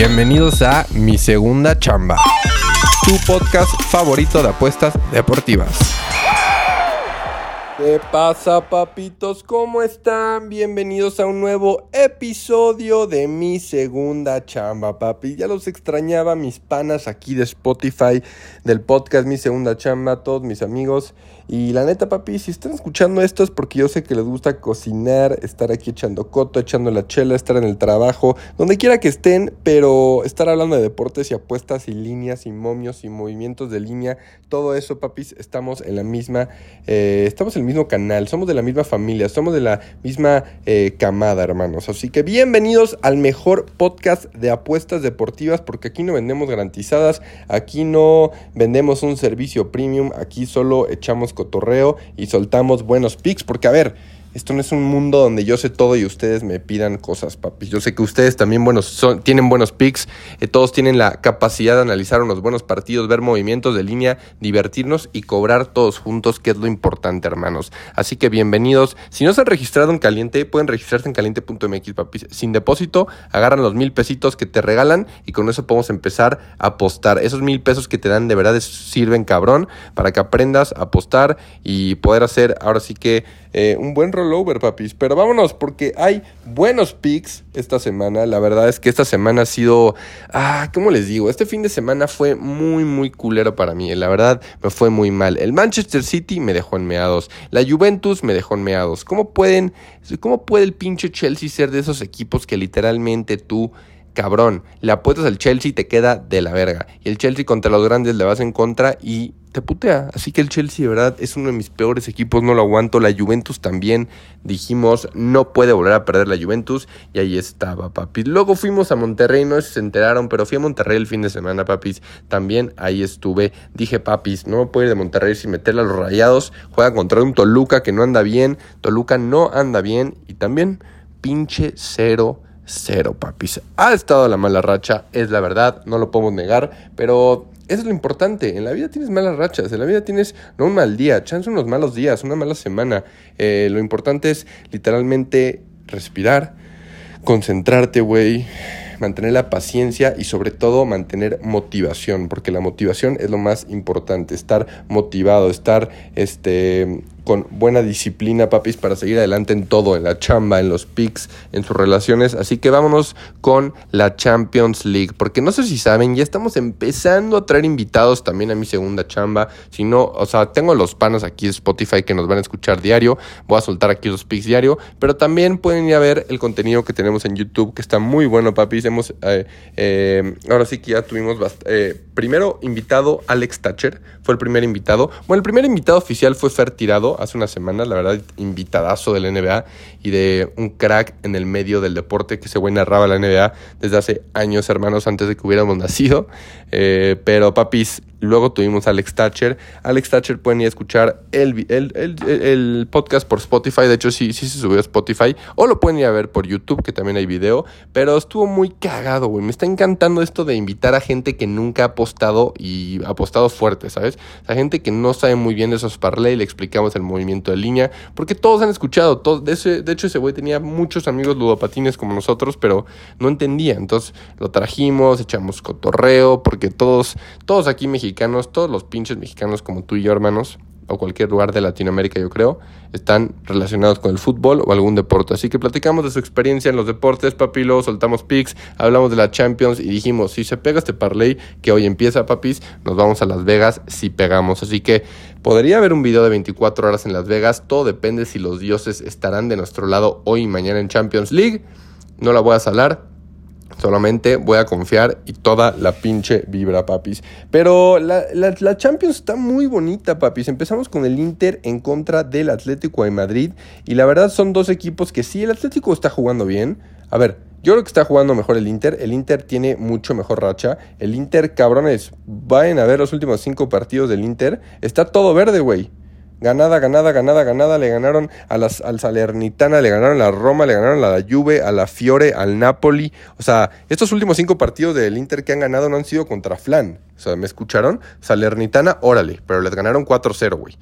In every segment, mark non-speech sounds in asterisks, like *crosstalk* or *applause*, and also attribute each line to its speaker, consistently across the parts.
Speaker 1: Bienvenidos a Mi Segunda Chamba, tu podcast favorito de apuestas deportivas. ¿Qué pasa, papitos? ¿Cómo están? Bienvenidos a un nuevo episodio de Mi Segunda Chamba, papi. Ya los extrañaba mis panas aquí de Spotify, del podcast Mi Segunda Chamba, todos mis amigos. Y la neta, papi, si están escuchando esto es porque yo sé que les gusta cocinar, estar aquí echando coto, echando la chela, estar en el trabajo, donde quiera que estén, pero estar hablando de deportes y apuestas y líneas y momios y movimientos de línea, todo eso, papis, estamos en la misma, eh, estamos en el mismo canal, somos de la misma familia, somos de la misma eh, camada, hermanos. Así que bienvenidos al mejor podcast de apuestas deportivas, porque aquí no vendemos garantizadas, aquí no vendemos un servicio premium, aquí solo echamos cotorreo y soltamos buenos pics, porque a ver, esto no es un mundo donde yo sé todo y ustedes me pidan cosas, papi. Yo sé que ustedes también buenos son, tienen buenos picks, eh, todos tienen la capacidad de analizar unos buenos partidos, ver movimientos de línea, divertirnos y cobrar todos juntos, que es lo importante, hermanos. Así que bienvenidos. Si no se han registrado en Caliente, pueden registrarse en caliente.mx, papi. Sin depósito, agarran los mil pesitos que te regalan y con eso podemos empezar a apostar. Esos mil pesos que te dan de verdad sirven cabrón para que aprendas a apostar y poder hacer ahora sí que eh, un buen rollover, papis. Pero vámonos, porque hay buenos picks esta semana. La verdad es que esta semana ha sido. Ah, ¿cómo les digo? Este fin de semana fue muy, muy culero para mí. La verdad, me fue muy mal. El Manchester City me dejó en meados. La Juventus me dejó en meados. ¿Cómo pueden. ¿Cómo puede el pinche Chelsea ser de esos equipos que literalmente tú cabrón, le apuestas al Chelsea y te queda de la verga. Y el Chelsea contra los grandes le vas en contra y te putea. Así que el Chelsea, de verdad, es uno de mis peores equipos, no lo aguanto. La Juventus también, dijimos, no puede volver a perder la Juventus. Y ahí estaba, papis. Luego fuimos a Monterrey, no se enteraron, pero fui a Monterrey el fin de semana, papis. También ahí estuve. Dije, papis, no me puedo ir de Monterrey sin meterle a los rayados. Juega contra un Toluca que no anda bien. Toluca no anda bien. Y también, pinche cero cero, papis. Ha estado la mala racha, es la verdad, no lo podemos negar, pero es lo importante. En la vida tienes malas rachas, en la vida tienes no un mal día, chance unos malos días, una mala semana. Eh, lo importante es literalmente respirar, concentrarte, güey, mantener la paciencia y sobre todo mantener motivación, porque la motivación es lo más importante, estar motivado, estar este con buena disciplina, papis, para seguir adelante en todo, en la chamba, en los picks, en sus relaciones. Así que vámonos con la Champions League, porque no sé si saben, ya estamos empezando a traer invitados también a mi segunda chamba. Si no, o sea, tengo los panos aquí de Spotify que nos van a escuchar diario. Voy a soltar aquí los picks diario, pero también pueden ir a ver el contenido que tenemos en YouTube, que está muy bueno, papis. Hemos, eh, eh, ahora sí que ya tuvimos eh, primero invitado Alex Thatcher, fue el primer invitado. Bueno, el primer invitado oficial fue Fer Tirado hace unas semanas, la verdad, invitadazo del NBA y de un crack en el medio del deporte que se güey narraba la NBA desde hace años, hermanos, antes de que hubiéramos nacido. Eh, pero papis, Luego tuvimos a Alex Thatcher. Alex Thatcher pueden ir a escuchar el, el, podcast por Spotify. De hecho, sí, sí se subió a Spotify. O lo pueden ir a ver por YouTube, que también hay video. Pero estuvo muy cagado, güey. Me está encantando esto de invitar a gente que nunca ha apostado y ha apostado fuerte, ¿sabes? A gente que no sabe muy bien de esos parlay. Le explicamos el movimiento de línea. Porque todos han escuchado. Todos, de, ese, de hecho, ese güey tenía muchos amigos ludopatines como nosotros, pero no entendía. Entonces lo trajimos, echamos cotorreo. Porque todos, todos aquí mexicanos todos los pinches mexicanos como tú y yo, hermanos, o cualquier lugar de Latinoamérica, yo creo, están relacionados con el fútbol o algún deporte. Así que platicamos de su experiencia en los deportes, papilo, soltamos picks, hablamos de la Champions y dijimos, si se pega este parlay que hoy empieza, papis, nos vamos a Las Vegas si pegamos. Así que podría haber un video de 24 horas en Las Vegas, todo depende si los dioses estarán de nuestro lado hoy y mañana en Champions League. No la voy a salar, Solamente voy a confiar y toda la pinche vibra, papis. Pero la, la, Champions está muy bonita, papis. Empezamos con el Inter en contra del Atlético de Madrid. Y la verdad son dos equipos que sí, el Atlético está jugando bien. A ver, Yo creo que está jugando mejor el Inter. El Inter tiene mucho mejor racha. El Inter, cabrones, vayan a ver los últimos cinco partidos del Inter. Está todo verde, güey. Ganada, ganada, ganada, ganada. Le ganaron a las, al Salernitana, le ganaron a la Roma, le ganaron a la Juve, a la Fiore, al Napoli. O sea, estos últimos cinco partidos del Inter que han ganado no han sido contra Flan. O sea, ¿me escucharon? Salernitana, órale, pero les ganaron 4-0, güey.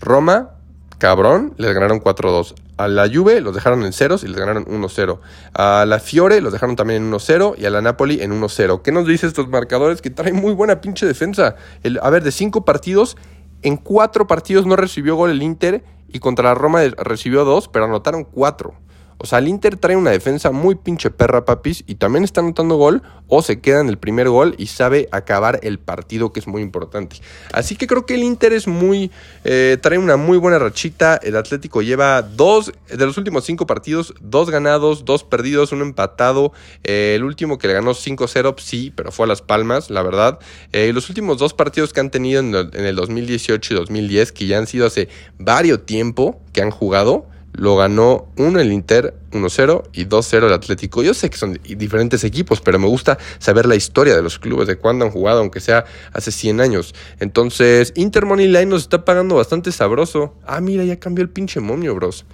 Speaker 1: Roma, cabrón, les ganaron 4-2. A la Juve los dejaron en ceros y les ganaron 1-0. A la Fiore los dejaron también en 1-0 y a la Napoli en 1-0. ¿Qué nos dice estos marcadores? Que traen muy buena pinche defensa. El, a ver, de cinco partidos, en cuatro partidos no recibió gol el Inter y contra la Roma recibió dos, pero anotaron cuatro. O sea, el Inter trae una defensa muy pinche perra, papis, y también está anotando gol o se queda en el primer gol y sabe acabar el partido, que es muy importante. Así que creo que el Inter es muy. Eh, trae una muy buena rachita. El Atlético lleva dos de los últimos cinco partidos, dos ganados, dos perdidos, uno empatado. Eh, el último que le ganó 5-0, sí, pero fue a Las Palmas, la verdad. Eh, los últimos dos partidos que han tenido en el, en el 2018 y 2010, que ya han sido hace varios tiempo que han jugado lo ganó uno el Inter 1-0 y 2-0 el Atlético. Yo sé que son diferentes equipos, pero me gusta saber la historia de los clubes, de cuándo han jugado, aunque sea hace 100 años. Entonces, Inter Money Line nos está pagando bastante sabroso. Ah, mira, ya cambió el pinche momio, bros.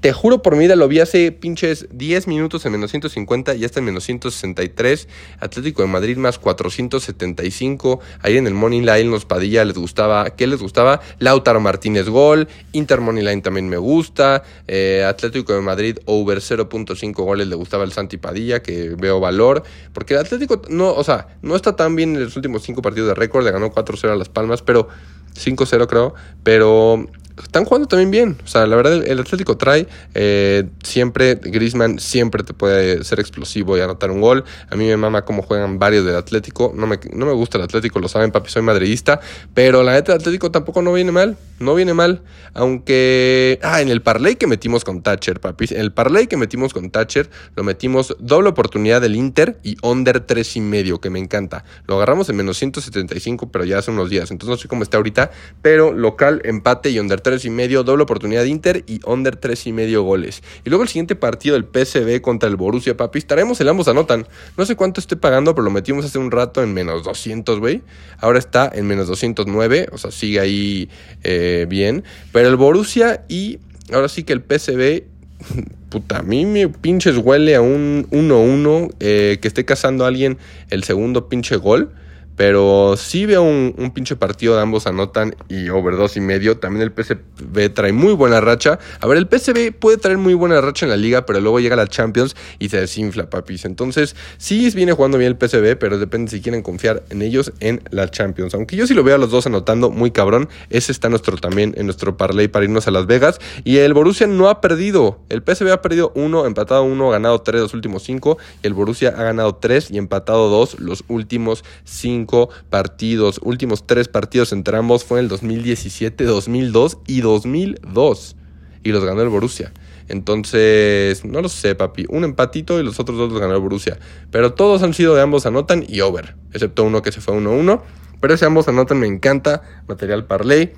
Speaker 1: Te juro por mi vida, lo vi hace pinches 10 minutos en menos 150 y hasta en menos 163. Atlético de Madrid más 475. Ahí en el Money Line los Padilla les gustaba. ¿Qué les gustaba? Lautaro Martínez gol. Inter Money Line también me gusta. Eh, Atlético de Madrid over 0.5 goles le gustaba el Santi Padilla, que veo valor. Porque el Atlético no, o sea, no está tan bien en los últimos 5 partidos de récord. Le ganó 4-0 a Las Palmas, pero 5-0 creo. Pero están jugando también bien. O sea, la verdad, el Atlético trae. Eh, siempre, Grisman siempre te puede ser explosivo y anotar un gol. A mí me mama cómo juegan varios del Atlético. No me, no me gusta el Atlético, lo saben, papi, soy madridista. Pero la neta, el Atlético tampoco no viene mal. No viene mal. Aunque. Ah, en el parlay que metimos con Thatcher, papi. En el parlay que metimos con Thatcher, lo metimos doble oportunidad del Inter y under 3 y medio, que me encanta. Lo agarramos en menos 175, pero ya hace unos días. Entonces no sé cómo está ahorita. Pero local, empate y under 3 y medio, doble oportunidad de Inter y under 3 y medio goles. Y luego el siguiente partido del PSV contra el Borussia, papi. Estaremos el ambos anotan. No sé cuánto estoy pagando, pero lo metimos hace un rato en menos 200, güey. Ahora está en menos 209, o sea, sigue ahí eh, bien. Pero el Borussia y ahora sí que el PSV *laughs* puta, a mí me pinches huele a un 1-1 eh, que esté cazando a alguien el segundo pinche gol. Pero sí veo un, pinche partido de ambos anotan y over dos y medio. También el PSV trae muy buena racha. A ver, el PSV puede traer muy buena racha en la liga, pero luego llega la Champions y se desinfla, papis. Entonces, sí viene jugando bien el PSV, pero depende si quieren confiar en ellos en la Champions. Aunque yo sí lo veo a los dos anotando muy cabrón. Ese está nuestro también en nuestro parlay para irnos a Las Vegas. Y el Borussia no ha perdido. El PSV ha perdido uno, empatado uno, ganado tres los últimos cinco. El Borussia ha ganado tres y empatado dos los últimos cinco partidos. Últimos tres partidos entre ambos fue en el 2017, 2002 y 2002. Y los ganó el Borussia. Entonces, no lo sé, papi. Un empatito y los otros dos los ganó el Borussia. Pero todos han sido de ambos anotan y over. Excepto uno que se fue 1-1. Pero ese ambos anotan me encanta. Material parlay.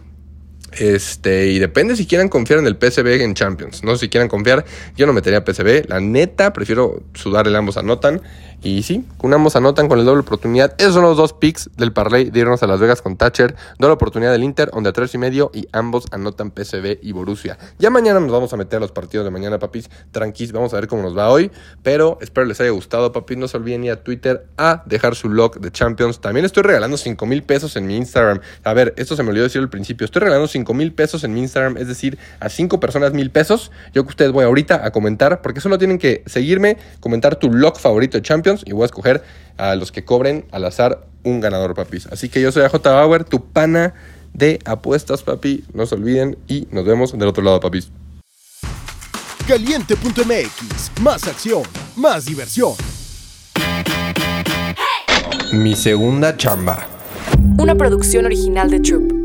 Speaker 1: Este, y depende si quieran confiar en el PSV en Champions. No sé si quieran confiar, yo no metería PSV. La neta, prefiero sudar el ambos anotan. Y sí, con ambos anotan con el doble oportunidad. Esos son los dos picks del parlay de irnos a Las Vegas con Thatcher. Doble oportunidad del Inter, donde a tres y medio. Y ambos anotan PSV y Borussia. Ya mañana nos vamos a meter a los partidos de mañana, papis. Tranquis, vamos a ver cómo nos va hoy. Pero espero les haya gustado, papis. No se olviden ir a Twitter a dejar su log de Champions. También estoy regalando 5 mil pesos en mi Instagram. A ver, esto se me olvidó decir al principio. Estoy regalando 5 mil pesos en mi Instagram, es decir, a 5 personas mil pesos. Yo que ustedes voy ahorita a comentar, porque solo tienen que seguirme, comentar tu log favorito de Champions y voy a escoger a los que cobren al azar un ganador, papis. Así que yo soy AJ Bauer, tu pana de apuestas, papi. No se olviden y nos vemos del otro lado, papis.
Speaker 2: Caliente.mx, más acción, más diversión.
Speaker 1: Mi segunda chamba.
Speaker 3: Una producción original de Troop.